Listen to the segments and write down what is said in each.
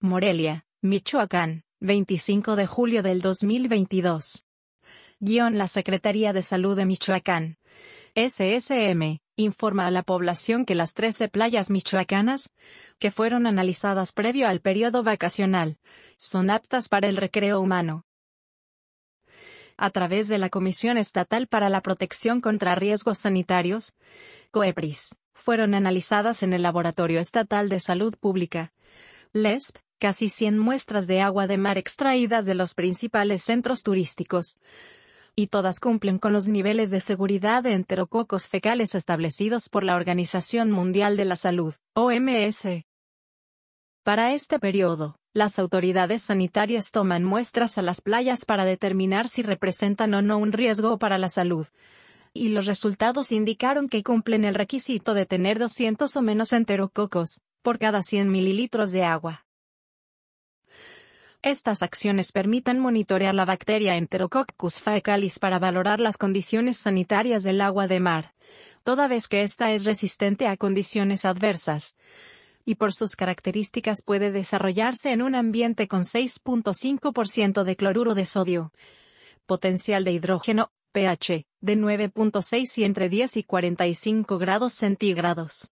Morelia, Michoacán, 25 de julio del 2022. Guión La Secretaría de Salud de Michoacán. SSM, informa a la población que las 13 playas michoacanas, que fueron analizadas previo al periodo vacacional, son aptas para el recreo humano. A través de la Comisión Estatal para la Protección contra Riesgos Sanitarios, COEPRIS, fueron analizadas en el Laboratorio Estatal de Salud Pública, LESP, casi 100 muestras de agua de mar extraídas de los principales centros turísticos, y todas cumplen con los niveles de seguridad de enterococos fecales establecidos por la Organización Mundial de la Salud, OMS. Para este periodo, las autoridades sanitarias toman muestras a las playas para determinar si representan o no un riesgo para la salud. Y los resultados indicaron que cumplen el requisito de tener 200 o menos enterococos, por cada 100 mililitros de agua. Estas acciones permiten monitorear la bacteria Enterococcus faecalis para valorar las condiciones sanitarias del agua de mar, toda vez que ésta es resistente a condiciones adversas, y por sus características puede desarrollarse en un ambiente con 6.5% de cloruro de sodio, potencial de hidrógeno, pH, de 9.6 y entre 10 y 45 grados centígrados.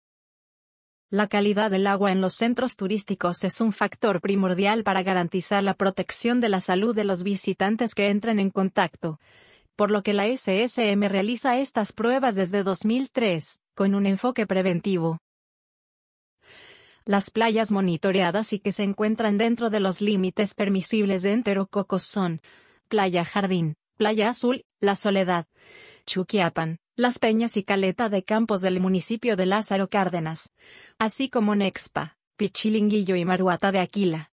La calidad del agua en los centros turísticos es un factor primordial para garantizar la protección de la salud de los visitantes que entren en contacto, por lo que la SSM realiza estas pruebas desde 2003, con un enfoque preventivo. Las playas monitoreadas y que se encuentran dentro de los límites permisibles de enterococos son Playa Jardín, Playa Azul, La Soledad, Chuquiapan, las Peñas y Caleta de Campos del municipio de Lázaro Cárdenas, así como Nexpa, Pichilinguillo y Maruata de Aquila.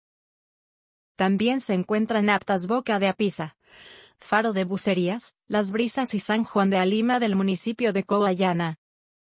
También se encuentran aptas Boca de Apisa, Faro de Bucerías, Las Brisas y San Juan de Alima del municipio de Coayana,